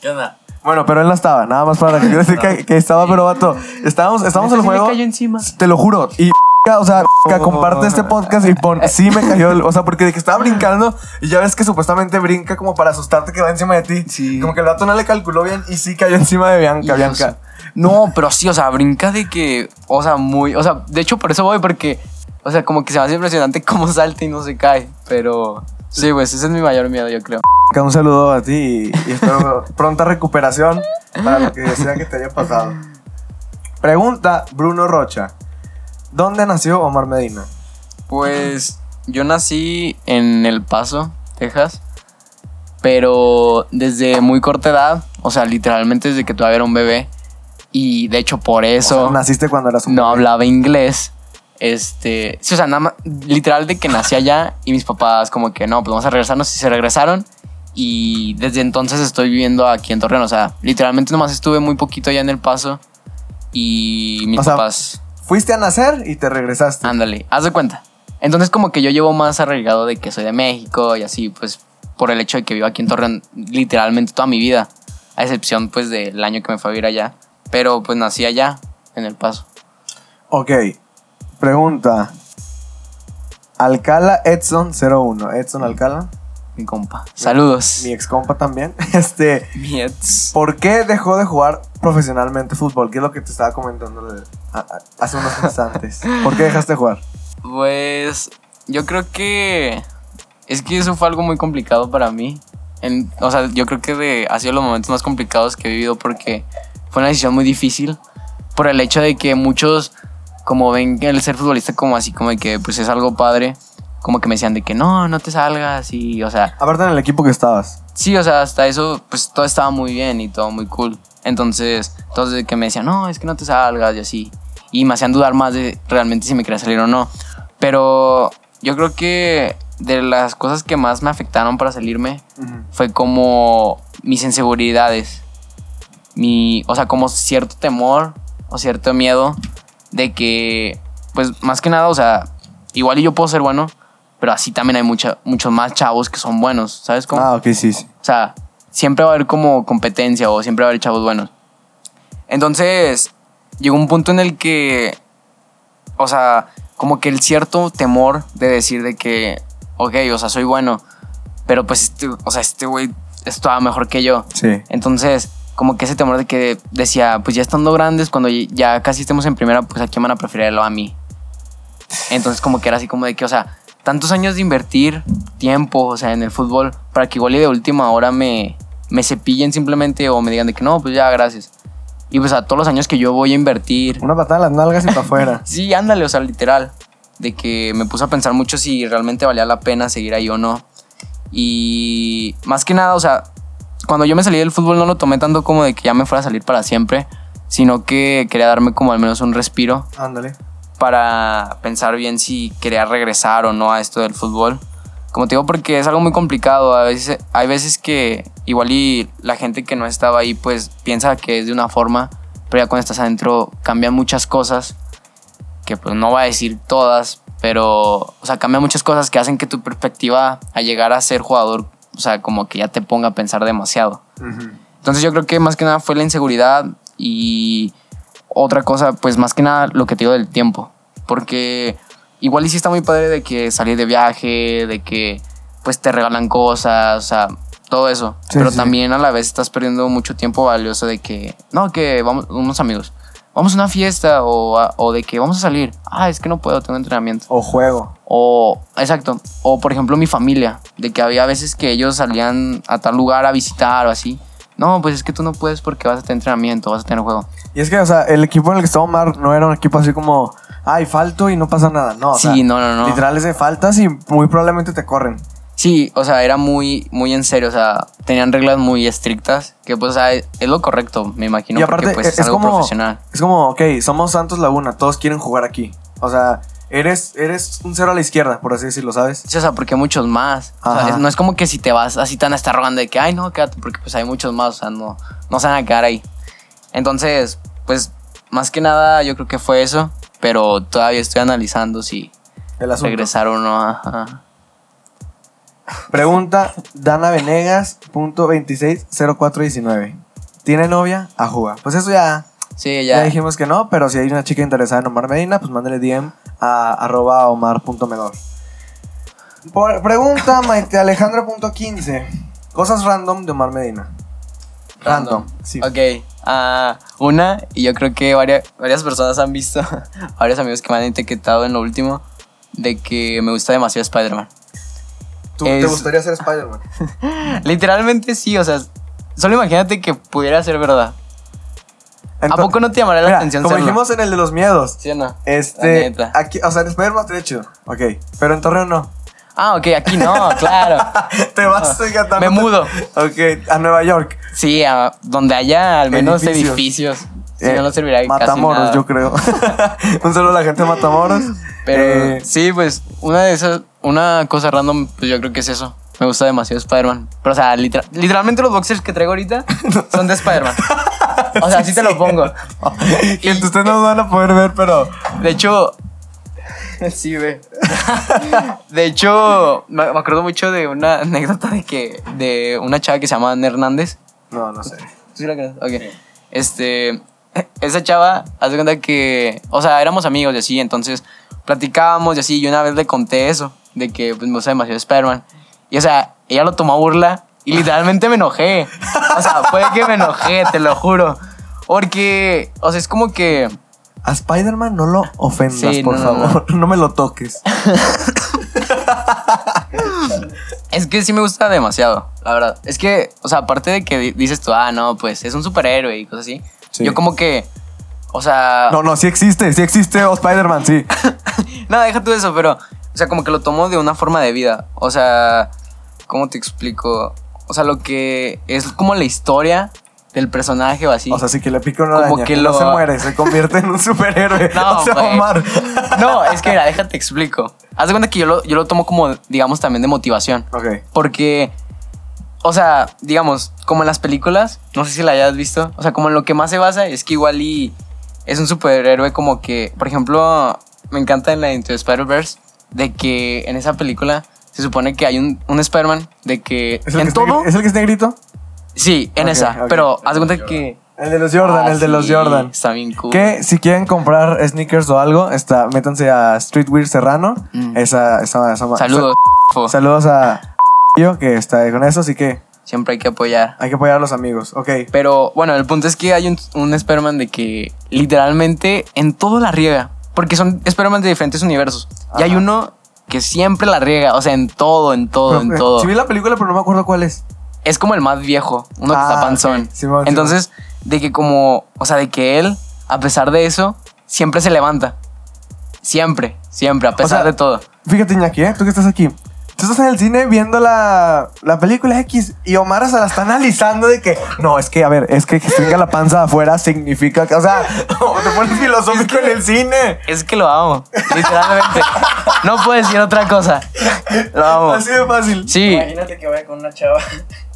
¿Qué onda? Bueno, pero él no estaba, nada más para que quiero decir que, que estaba, pero vato. Estábamos, estábamos en el juego. cayó encima. Te lo juro. Y, o sea, comparte este podcast y pon, sí me cayó, el- o sea, porque de que estaba brincando y ya ves que supuestamente brinca como para asustarte que va encima de ti. Sí. Como que el vato no le calculó bien y sí cayó encima de Bianca. Bianca. No, pero sí, o sea, brinca de que. O sea, muy. O sea, de hecho, por eso voy, porque. O sea, como que se me hace impresionante cómo salta y no se cae. Pero. Sí, pues ese es mi mayor miedo, yo creo. Un saludo a ti y, y espero [LAUGHS] pronta recuperación para lo que sea que te haya pasado. Pregunta Bruno Rocha. ¿Dónde nació Omar Medina? Pues yo nací en El Paso, Texas, pero desde muy corta edad, o sea, literalmente desde que todavía era un bebé, y de hecho por O eso sea, naciste cuando eras un no bebé. hablaba inglés. Este, sí, o sea, nada más, literal de que nací allá y mis papás como que no, pues vamos a regresarnos y se regresaron. Y desde entonces estoy viviendo aquí en Torreón, o sea, literalmente nomás estuve muy poquito allá en El Paso y mis O sea, papás... Fuiste a nacer y te regresaste. Ándale, haz de cuenta. Entonces como que yo llevo más arraigado de que soy de México y así, pues por el hecho de que vivo aquí en Torreón literalmente toda mi vida, a excepción pues del año que me fue a vivir allá. Pero pues nací allá, en El Paso. Ok. Pregunta. Alcala Edson 01. Edson Alcala. Mi compa. Saludos. Mi ex compa también. [LAUGHS] Este. Mi ex. ¿Por qué dejó de jugar profesionalmente fútbol? ¿Qué es lo que te estaba comentando hace unos instantes? ¿Por qué dejaste de jugar? Pues yo creo que es que eso fue algo muy complicado para mí. En- o sea, yo creo que de, ha sido los momentos más complicados que he vivido porque fue una decisión muy difícil por el hecho de que muchos como ven el ser futbolista como así como de que pues es algo padre, como que me decían de que no, no te salgas y o sea, Aparte en el equipo que estabas. Sí, o sea, hasta eso, pues todo estaba muy bien y todo muy cool. Entonces, de que me decían, no, es que no te salgas y así. Y me hacían dudar más de realmente si me quería salir o no. Pero yo creo que de las cosas que más me afectaron para salirme fue como mis inseguridades. Mi, o sea, como cierto temor o cierto miedo de que, pues más que nada, o sea, igual y yo puedo ser bueno, pero así también hay mucha, muchos más chavos que son buenos, ¿sabes cómo? Ah, ok, sí, sí. O sea, siempre va a haber como competencia o siempre va a haber chavos buenos. Entonces, llegó un punto en el que, o sea, como que el cierto temor de decir de que, ok, o sea, soy bueno, pero pues, este, o sea, este güey estaba mejor que yo. Sí. Entonces, como que ese temor de que decía, pues ya estando grandes, cuando ya casi estemos en primera, pues a quién van a preferirlo a mí. Entonces, como que era así como de que, o sea, tantos años de invertir tiempo, o sea, en el fútbol, para que igual y de última hora me, me cepillen simplemente o me digan de que no, pues ya, gracias. Y pues a todos los años que yo voy a invertir. Una patada en las nalgas y para afuera. [LAUGHS] Sí, ándale, o sea, literal. De que me puse a pensar mucho si realmente valía la pena seguir ahí o no. Y más que nada, o sea, cuando yo me salí del fútbol no lo tomé tanto como de que ya me fuera a salir para siempre, sino que quería darme como al menos un respiro Ándale. Para pensar bien si quería regresar o no a esto del fútbol. Como te digo, porque es algo muy complicado. A veces, hay veces que igual y la gente que no estaba ahí pues piensa que es de una forma, pero ya cuando estás adentro cambian muchas cosas, que pues no voy a decir todas, pero, o sea, cambian muchas cosas que hacen que tu perspectiva a llegar a ser jugador, o sea, como que ya te ponga a pensar demasiado. Entonces yo creo que más que nada fue la inseguridad y otra cosa, pues más que nada lo que te digo del tiempo. Porque igual y sí está muy padre de que salir de viaje, de que pues te regalan cosas, o sea, todo eso. Sí, Pero sí. también a la vez estás perdiendo mucho tiempo valioso de que, no, que vamos, unos amigos, vamos a una fiesta o, a- o de que vamos a salir. Ah, es que no puedo, tengo entrenamiento. O juego. O, exacto. O por ejemplo mi familia, de que había veces que ellos salían a tal lugar a visitar o así. No, pues es que tú no puedes porque vas a tener entrenamiento, vas a tener juego. Y es que, o sea, el equipo en el que estaba Omar no era un equipo así como ay, falto y no pasa nada. No, o Sí, sea, no, no, no. Literal es de faltas y muy probablemente te corren. Sí, o sea, era muy, muy en serio, o sea, tenían reglas muy estrictas, que pues, o sea, es lo correcto, me imagino, y aparte, porque pues es, es, algo como. profesional. Es como, ok, somos Santos Laguna, todos quieren jugar aquí. O sea, eres, eres un cero a la izquierda, por así decirlo, ¿sabes? Sí, o sea, porque hay muchos más. O sea, es- no es como que si te vas así tan a estar rogando de que, ay, no, quédate, porque pues hay muchos más, o sea, no, no se van a quedar ahí. Entonces, pues, más que nada, yo creo que fue eso, pero todavía estoy analizando si El regresar o no. ajá. Pregunta Dana Venegas, punto 260419. ¿Tiene novia? A jugar. Pues eso ya, Sí, ya. ya. dijimos que no, pero si hay una chica interesada en Omar Medina, pues mándale DM a arroba omar.medor. Pregunta [LAUGHS] Maite Alejandra.15. Cosas random de Omar Medina. Random. Sí. Ok. ah, una, y yo creo que varias, varias personas han visto, [LAUGHS] varios amigos que me han etiquetado en lo último, de que me gusta demasiado Spider-Man. ¿Tú te gustaría ser Spider-Man? [LAUGHS] Literalmente sí, o sea, solo imagínate que pudiera ser verdad. ¿A Ento- poco no te llamaría la Mira, atención Como serlo? dijimos en el de los miedos. ¿Sí o no? Este, aquí, o sea, en Spider-Man estaría chido. Ok, pero en Torreón no. Ah, ok, aquí no, [LAUGHS] claro. Te vas oiga, Me no te- mudo. Ok, a Nueva York. Sí, a- donde haya al menos Edificios. edificios. Si Eh, no, no serviría de casi Matamoros, nada. yo creo. [LAUGHS] Un saludo a la gente de Matamoros. Pero Eh, sí, pues una de esas, una cosa random, pues yo creo que es eso. Me gusta demasiado Spider-Man. Pero, o sea, literal- literalmente los boxers que traigo ahorita [LAUGHS] son de Spider-Man. O sea, así te lo pongo. que ustedes no van a poder ver, pero. De hecho. Sí, ve. De hecho, me me acuerdo mucho de una anécdota de que. de una chava que se llama Ana Hernández. No, no sé. ¿Tú sí la conoces? Ok. Este. Esa chava, haz de cuenta que. O sea, éramos amigos y así, entonces platicábamos y así. Y una vez le conté eso, de que pues, me gusta demasiado Spider-Man. Y o sea, ella lo tomó a burla y literalmente me enojé. O sea, fue que me enojé, te lo juro. Porque, o sea, es como que. A Spider-Man no lo ofendas, Sí, por no, no, favor. No. [LAUGHS] me lo toques. [LAUGHS] Es que sí me gusta demasiado, la verdad. Es que, o sea, aparte de que di- dices tú, ah, no, pues es un superhéroe y cosas así. Sí. Yo como que. O sea. No, no, sí existe, sí existe oh, Spider-Man, sí. [LAUGHS] No, deja tú eso, pero, o sea, como que lo tomo de una forma de vida. O sea, ¿cómo te explico? O sea, lo que es como la historia del personaje o así. O sea, sí que le pica una Como que no lo- se muere, se convierte en un superhéroe. [LAUGHS] no, [LAUGHS] o sea, güey. Omar. No, es que mira, déjate explico. Haz de cuenta que yo lo, yo lo tomo como, digamos, también de motivación. Ok. Porque, o sea, digamos, como en las películas, no sé si la hayas visto, o sea, como en lo que más se basa es que igual y es un superhéroe como que, por ejemplo, me encanta en la Into the Spider-Verse de que en esa película se supone que hay un, un Spider-Man de que ¿Es el, en que está, todo... ¿Es el que está en grito? Sí, en esa, pero haz de cuenta que... El de los Jordan, Ah, el de los sí, Jordan. Está bien cool. Que si quieren comprar sneakers o algo, está, métanse a Streetwear Serrano. Mm. Esa, esa, esa- Saludos. sa- saludos a yo que está con eso, así que Siempre hay que apoyar. hay que apoyar a los amigos. Ok. Pero bueno, el punto es que hay un, un Spider-Man de que literalmente en todo la riega. Porque son Spider-Man de diferentes universos. Y hay uno que siempre la riega. O sea, en todo, en todo, Pero, en eh, todo. Sí vi la película, pero no me acuerdo cuál es. Es como el más viejo. Uno que Ah, está panzón. ok. Simón, Entonces, de que como. O sea, de que él, a pesar de eso, siempre se levanta. Siempre, siempre, a pesar sea, de todo. Fíjate, Iñaki, ¿eh? tú que estás aquí. Tú estás en el cine viendo la, la película X y Omar se la está analizando de que, no, es que, a ver, es que que tenga la panza afuera significa que, o sea, te pones filosófico en el cine. Es que lo amo. Literalmente. no puedo decir otra cosa. Lo amo. Así de fácil. Sí. Imagínate que vaya con una chava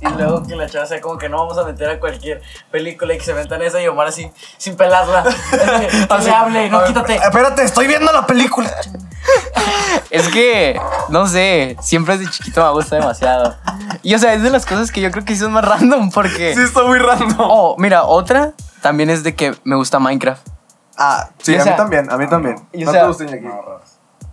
y luego que la chava sea como que no vamos a meter a cualquier película y que se metan esa y Omar así, sin pelarla. [LAUGHS] que Así, le hable, no, ver, quítate. Espérate, estoy viendo la película. Es que, no sé, siempre desde chiquito me gusta demasiado. Y o sea, es de las cosas que yo creo que sí son más [LAUGHS] random porque... Sí, está muy random. Oh, mira, otra también es de que me gusta Minecraft. Ah, sí, Y, a sea, mí también, a mí también. y, o no sea, te gusta, Iñaki.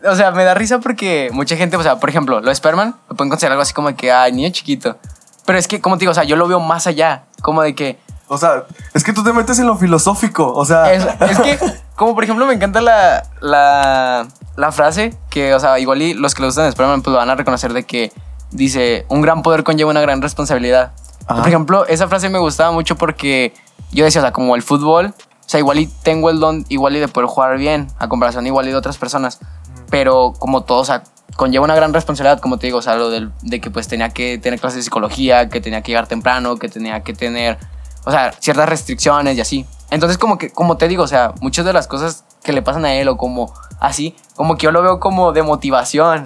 O sea, me da risa porque mucha gente, o sea, por ejemplo, lo de Sperman, lo pueden considerar algo así como de que, ay, niño chiquito. Pero es que, como te digo, o sea, yo lo veo más allá. Como de que, O sea, es que tú te metes en lo filosófico, o sea... es, es que, [LAUGHS] como por ejemplo, me encanta la, la, la frase que, o sea, igual y los que le gustan Sperman, pues lo van a reconocer de que dice, un gran poder conlleva una gran responsabilidad. Ajá. Por ejemplo, esa frase me gustaba mucho porque yo decía, o sea, como el fútbol, o sea, igual y tengo el don igual y de poder jugar bien, a comparación igual y de otras personas. Pero como todo, o sea, conlleva una gran responsabilidad, como te digo, o sea, lo del- de que pues tenía que tener clases de psicología, que tenía que llegar temprano, que tenía que tener, o sea, ciertas restricciones y así. Entonces, como que, como te digo, o sea, muchas de las cosas que le pasan a él o como así, como que yo lo veo como de motivación.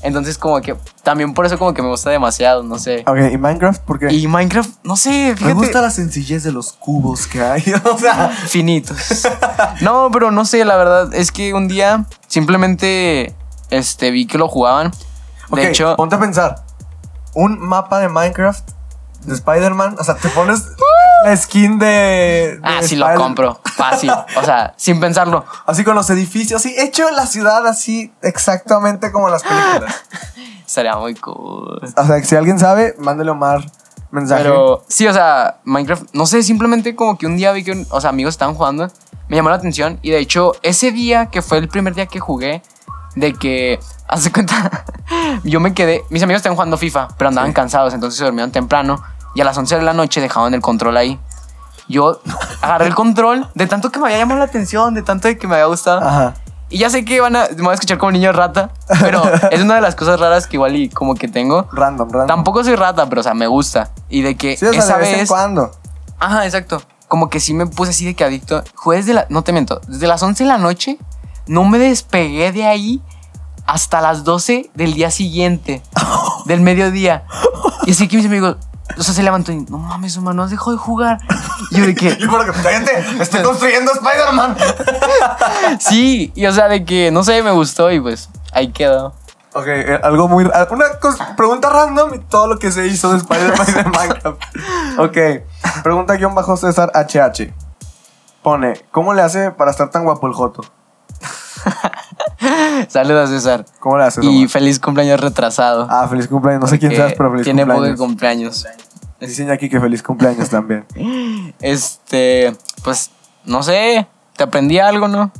Entonces, como que también por eso como que me gusta demasiado, no sé. Ok, ¿y Minecraft? ¿Por qué? Y Minecraft, no sé, Me fíjate. gusta la sencillez de los cubos que hay. [LAUGHS] o sea, finitos. No, pero no sé, la verdad es que un día simplemente este vi que lo jugaban. De ok, hecho, ponte a pensar. Un mapa de Minecraft de Spider-Man. O sea, te pones [LAUGHS] la skin de. de ah, sí lo compro, fácil, o sea, [LAUGHS] sin pensarlo. Así con los edificios, así hecho la ciudad así exactamente como en las películas. [LAUGHS] Estaría muy cool. O sea, que si alguien sabe, mándele Omar mensaje. Pero sí, o sea, Minecraft, no sé, simplemente como que un día vi que, o sea, amigos estaban jugando, me llamó la atención y de hecho ese día que fue el primer día que jugué, de que, [LAUGHS] hace cuenta, yo me quedé, mis amigos estaban jugando FIFA, pero andaban cansados, entonces se dormían temprano y a las 11 de la noche dejaban el control ahí. Yo agarré el control de tanto que me había llamado la atención, de tanto de que me había gustado. Ajá. Y ya sé que van a, me voy a escuchar como niño rata, pero [LAUGHS] es una de las cosas raras que igual y como que tengo. Random, random. Tampoco soy rata, pero o sea, me gusta. Y de que Sí, o sea, esa de vez en vez. cuando. Ajá, exacto. Como que sí me puse así de que adicto. Jugué desde la. No te miento. Desde las 11 de la noche. No me despegué de ahí hasta las 12 del día siguiente. [LAUGHS] del mediodía. Y así que mis amigos. O sea, se levantó y no mames, Omar, no has dejado de jugar. Y yo de que. [LAUGHS] Y por lo que gente, estoy construyendo Spider-Man. [LAUGHS] Sí, y o sea, de que no sé, me gustó y pues ahí quedó. Ok, eh, algo muy. Una pregunta random y todo lo que se hizo de Spider-Man y de [LAUGHS] Minecraft. Ok, pregunta guion bajo César HH. Pone, ¿cómo le hace para estar tan guapo el Joto? [LAUGHS] Saludos, César. ¿Cómo le haces? Y Omar? feliz cumpleaños retrasado. Ah, feliz cumpleaños. No sé quién seas, pero feliz Tiene poco de cumpleaños. cumpleaños. Dicen aquí que feliz cumpleaños también. [LAUGHS] Este, pues, no sé, te aprendí algo, ¿no?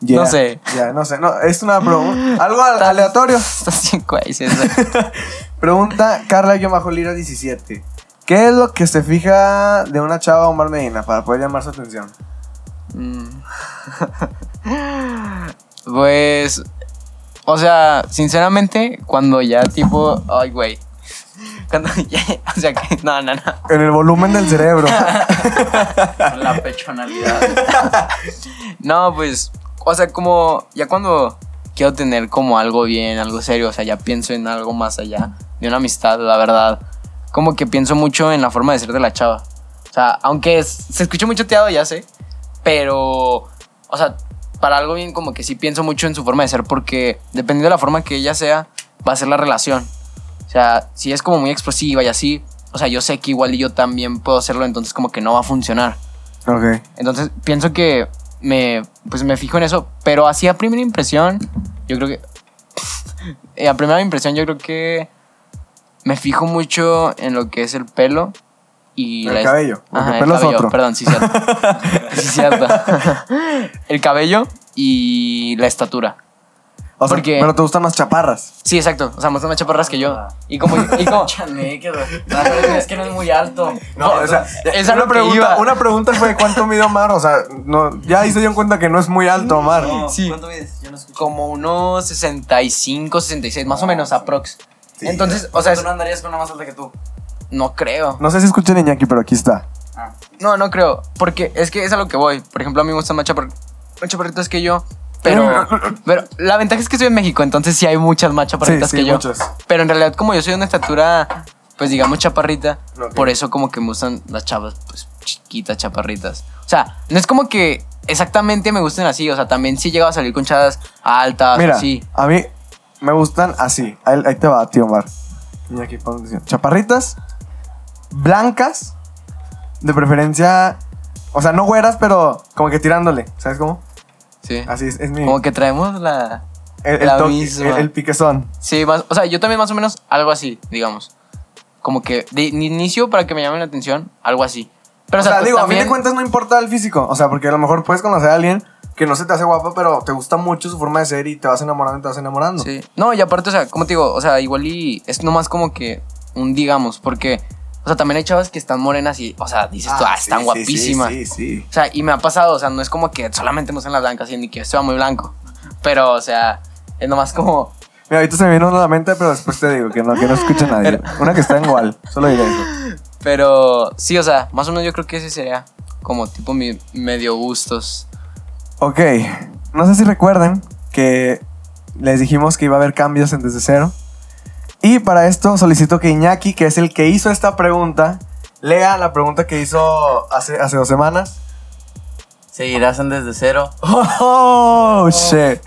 Yeah, No sé. Ya, no sé. No, es una pregunta. [LAUGHS] Algo al- aleatorio. Estás bien César. Pregunta Carla bajo Lira 17. ¿Qué es lo que se fija de una chava Omar Medina para poder llamar su atención? Mm. [LAUGHS] Pues, o sea, sinceramente, cuando ya tipo, ay, güey. Cuando [LAUGHS] ya, o sea, que, no, no, no. En el volumen del cerebro. [LAUGHS] La pechonalidad. No, pues, o sea, como ya cuando quiero tener como algo bien, algo serio, o sea, ya pienso en algo más allá de una amistad, la verdad. Como que pienso mucho en la forma de ser de la chava. O sea, aunque es- se escucha mucho teado, ya sé, pero, o sea, para algo bien como que sí pienso mucho en su forma de ser porque dependiendo de la forma que ella sea, va a ser la relación. O sea, si es como muy explosiva y así, o sea, yo sé que igual y yo también puedo hacerlo, entonces como que no va a funcionar. ok. Entonces pienso que me, pues me fijo en eso, pero así a primera impresión, yo creo que... [LAUGHS] eh, a primera impresión yo creo que me fijo mucho en lo que es el pelo y... El la- cabello, Ajá, el pelo es cabello, otro. perdón, sí, cierto. [LAUGHS] sí, cierto. [LAUGHS] el cabello y la estatura. O sea, Porque- pero te gustan las chaparras. Sí, exacto. O sea, más más chaparras que yo. Y como... Y como [LAUGHS] es que no es muy alto. No, o sea, es a una pregunta, iba. una pregunta fue cuánto mide Omar, o sea, no, ya ahí se dio cuenta que no es muy alto Omar. No, Sí. ¿Cuánto mides? Yo no escucho. como unos 65, 66, más o menos, aprox. Sí. Entonces, o sea, tú no andarías con una más alta que tú. No creo. No sé si escuchan Iñaki, pero aquí está. Ah. No, no creo. Porque es que es a lo que voy. Por ejemplo, a mí me gustan más, chapar- más chaparritas que yo. Pero, [LAUGHS] pero la ventaja es que estoy en México, entonces sí hay muchas más chaparritas Sí, sí, que yo. muchas. Pero en realidad, como yo soy de una estatura, pues digamos chaparrita, por eso como que me gustan las chavas, pues chiquitas, chaparritas. O sea, no es como que exactamente me gusten así. O sea, también sí he llegado a salir con chavas altas, Mira, así. a mí me gustan así. Ahí, ahí te va, tío. Iñaki, pon atención. Chaparritas, blancas, de preferencia, o sea, no güeras, pero como que tirándole, ¿sabes cómo? Sí. Así es, es mi... Como que traemos la. el, el la toque, misma. el- el piquezón. Sí, más, o sea, yo también más o menos algo así, digamos. Como que de, inicio para que me llamen la atención, algo así. Pero o sea, digo, a fin de cuentas no importa el físico. O sea, porque a lo mejor puedes conocer a alguien que no se te hace guapo, pero te gusta mucho su forma de ser y te vas enamorando y te vas enamorando. Sí. No, y aparte, o sea, como te digo, o sea, igual y es nomás como que un digamos, porque O sea, también hay chavas que están morenas y, o sea, dices tú, ah, sí, están sí, guapísimas. Sí, sí, sí. O sea, y me ha pasado, o sea, no es como que solamente no sean las blancas, y ni que yo sea muy blanco. Pero, o sea, es nomás como. Mira, ahorita se me vino una a la mente, pero después te digo que no, que no escuche nadie. Una que está en igual, solo diré eso. Pero sí, o sea, más o menos yo creo que ese sería como tipo mi medio gustos. Ok, no sé si recuerden que les dijimos que iba a haber cambios en Desde Cero. Y para esto solicito que Iñaki, que es el que hizo esta pregunta, lea la pregunta que hizo hace, hace dos semanas. Seguirás en desde cero. [LAUGHS] Oh, shit.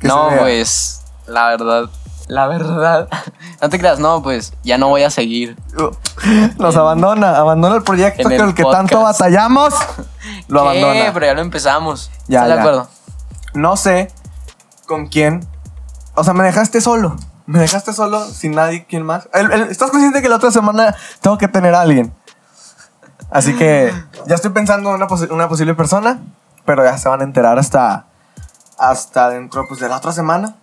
Que No, pues, la verdad, la verdad. [LAUGHS] No te creas, no, pues ya no voy a seguir. [LAUGHS] Nos abandona, abandona el proyecto el con el que tanto batallamos. Lo ¿Qué? abandona. Pero ya lo empezamos. Ya, ¿Estás ya. de acuerdo? No sé con quién. O sea, me dejaste solo. Me dejaste solo sin nadie, ¿quién más? El- el- ¿Estás consciente que la otra semana tengo que tener a alguien? Así que [GASPS] ya estoy pensando en una, posi- una posible persona, pero ya se van a enterar hasta, hasta dentro pues, de la otra semana.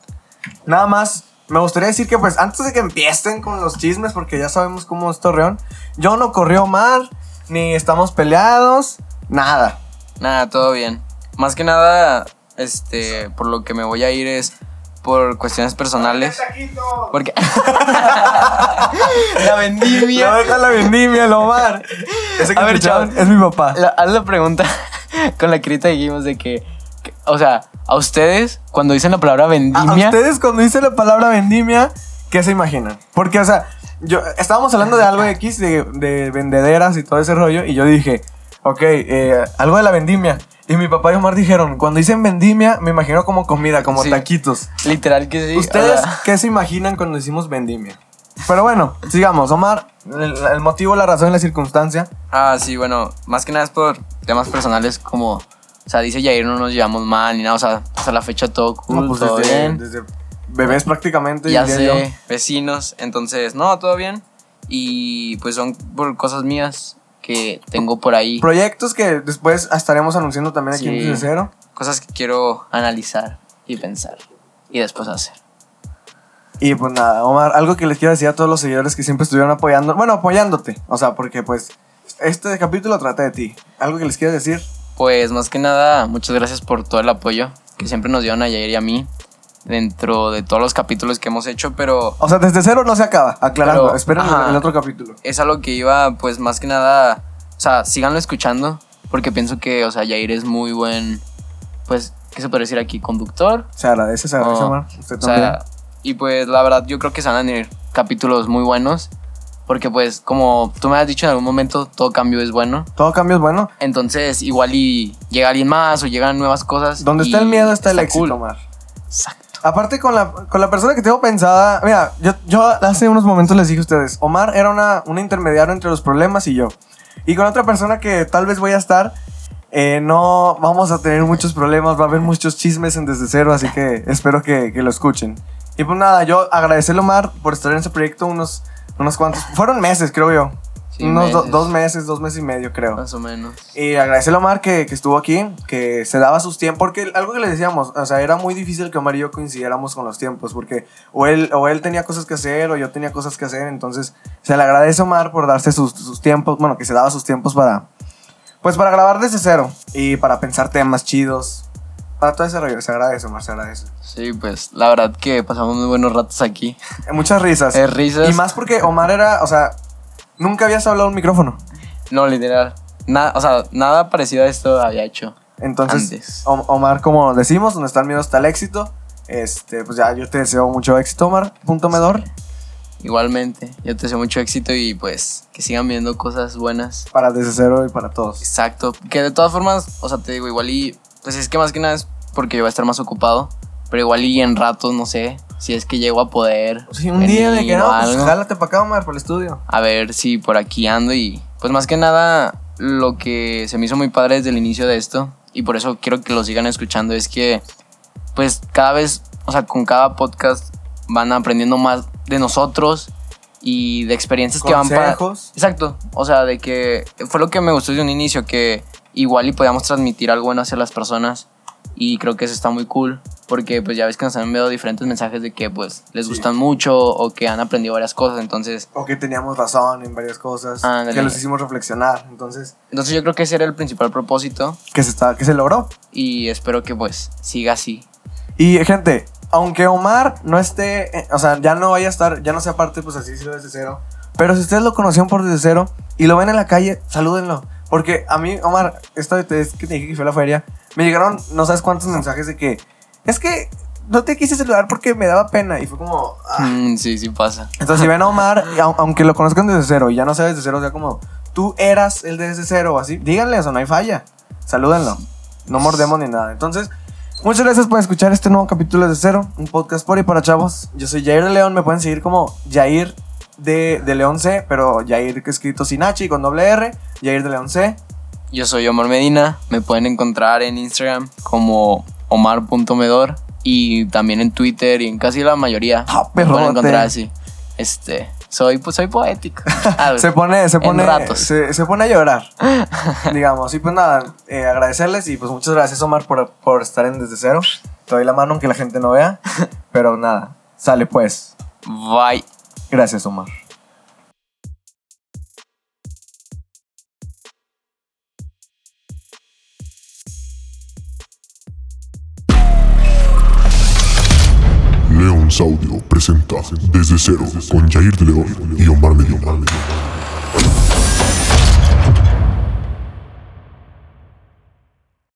Nada más, me gustaría decir que pues antes de que empiecen con los chismes, porque ya sabemos cómo es Torreón, yo no corrió Omar, ni estamos peleados, nada. Nada, todo bien. Más que nada, este, por lo que me voy a ir es por cuestiones personales. Porque. [LAUGHS] la vendimia. Ya deja la vendimia, el Omar. Ese que A ver, chavos. es mi papá. La- haz la pregunta [LAUGHS] con la crita dijimos de que, que- o sea, a ustedes cuando dicen la palabra A, a vendimia, ustedes cuando dice la palabra vendimia, ¿qué se imaginan? Porque, o sea, yo estábamos hablando de algo X, de, de vendederas y todo ese rollo, y yo dije, ok, eh, algo de la vendimia. Y mi papá y Omar dijeron, cuando dicen vendimia, me imagino como comida, como Sí. taquitos. literal que sí. ¿Ustedes sea, qué se imaginan cuando decimos vendimia? Pero bueno, sigamos. Omar, el, el motivo, la razón y la circunstancia. ah, sí, bueno, más que nada es por temas personales como, o sea, dice Jair no nos llevamos mal ni nada, o sea, hasta la fecha todo cool, No, pues todo desde, bien. desde bebés prácticamente. ya sé, yo. vecinos, entonces, no, todo bien. Y pues son por cosas mías que tengo por ahí, Proyectos que después estaremos anunciando también aquí en Sí. Desde Cero. cosas que quiero analizar y pensar y después hacer. Y pues nada, Omar, algo que les quiero decir a todos los seguidores que siempre estuvieron apoyando, bueno, apoyándote, o sea, porque pues este capítulo trata de ti. Algo que les quiero decir, Pues más que nada, muchas gracias por todo el apoyo que siempre nos dieron a Jair y a mí dentro de todos los capítulos que hemos hecho, pero o sea, desde cero no se acaba, aclarando, esperen el, otro capítulo. es algo que iba, pues más que nada, o sea, síganlo escuchando, porque pienso que, o sea, Jair es muy buen, pues, ¿qué se puede decir aquí? Conductor. Se agradece, se agradece, Oh, Omar. Usted O también. sea, y pues la verdad yo creo que se van a venir capítulos muy buenos, porque pues como tú me has dicho en algún momento, todo cambio es bueno. Todo cambio es bueno. Entonces, igual y llega alguien más o llegan nuevas cosas. Donde está el miedo está el éxito, cool. Omar. Exacto. Aparte con la, con la persona que tengo pensada, mira, yo, yo hace unos momentos les dije a ustedes, Omar era una, un intermediario entre los problemas y yo. Y con otra persona que tal vez voy a estar, eh, no vamos a tener muchos problemas, va a haber muchos chismes en Desde Cero, así que espero que, que lo escuchen. Y pues nada, yo agradecerle a Omar por estar en ese proyecto unos, unos cuantos, fueron meses creo yo. Unos do- dos meses, dos meses y medio creo. Más o menos. Y agradecerle a Omar que, que estuvo aquí, que se daba sus tiempos, porque algo que le decíamos, o sea, era muy difícil que Omar y yo coincidiéramos con los tiempos, porque o él, o él tenía cosas que hacer o yo tenía cosas que hacer, entonces se le agradece a Omar por darse sus, sus tiempos, bueno, que se daba sus tiempos para, pues para grabar desde cero y para pensar temas chidos, para todo ese rollo, se agradece Omar, se agradece. Sí, pues la verdad que pasamos muy buenos ratos aquí. Eh, Muchas risas. [LAUGHS] Eh, risas. Y más porque Omar era, o sea, nunca habías hablado un micrófono. No, literal. Nada, o sea, nada parecido a esto había hecho. Entonces, Antes. Omar, como decimos, donde está el miedo está el éxito. Este, pues ya yo te deseo mucho éxito, Omar. Punto medor. Igualmente, yo te deseo mucho éxito y pues que sigan viendo cosas buenas. Para desde cero y para todos. Exacto. Que de todas formas, o sea, te digo, igual y. Pues es que más que nada es porque yo voy a estar más ocupado. Pero igual y en ratos, no sé, si es que llego a poder. Sí, un día de que no, pues jálate para acá, Omar, por el estudio. a ver si por aquí ando y pues más que nada lo que se me hizo muy padre desde el inicio de esto y por eso quiero que lo sigan escuchando es que pues cada vez, o sea, con cada podcast van aprendiendo más de nosotros y de experiencias que van para... Exacto, o sea, de que fue lo que me gustó desde un inicio, que igual y podíamos transmitir algo bueno hacia las personas y creo que eso está muy cool Porque pues ya ves que nos han enviado diferentes mensajes de que pues les gustan mucho o que han aprendido varias cosas. Entonces, O que teníamos razón en varias cosas. Que los hicimos reflexionar. Entonces, entonces yo creo que ese era el principal propósito que se, está, que se logró. y espero que pues siga así. Y gente, aunque Omar no esté, eh, o sea, ya no vaya a estar, ya no sea parte, pues así decirlo desde cero. Pero si ustedes lo conocieron por desde cero y lo ven en la calle, salúdenlo. Porque a mí, Omar, esta vez que te dije que fue a la feria, me llegaron no sabes cuántos mensajes de que es que no te quise saludar porque me daba pena. Y fue como. ah. Mm, sí, sí pasa. Entonces, si ven a Omar, [LAUGHS] aunque lo conozcan desde cero y ya no sea desde cero, o sea, como tú eras el de desde cero o así, díganle eso, no hay falla. Salúdenlo. No mordemos ni nada. Entonces, muchas gracias por escuchar este nuevo capítulo de cero, un podcast por y para chavos. Yo soy Jair de León, me pueden seguir como Jair de, de León C, pero Jair que escrito sin H y con doble R, Jair de León C. Yo soy Omar Medina, me pueden encontrar en Instagram como omar.medor y también en Twitter y en casi la mayoría. Ah, me pueden encontrar así. Este, soy pues soy poético. [LAUGHS] Ah, Se pone, se pone, ratos. se, se pone a llorar, [LAUGHS] digamos. Y pues nada, eh, agradecerles y pues muchas gracias Omar por, por estar en Desde Cero. Te doy la mano aunque la gente no vea, pero nada, sale pues. Bye. Gracias Omar. León Audio presenta Desde Cero con Jair de León y Omar Medina.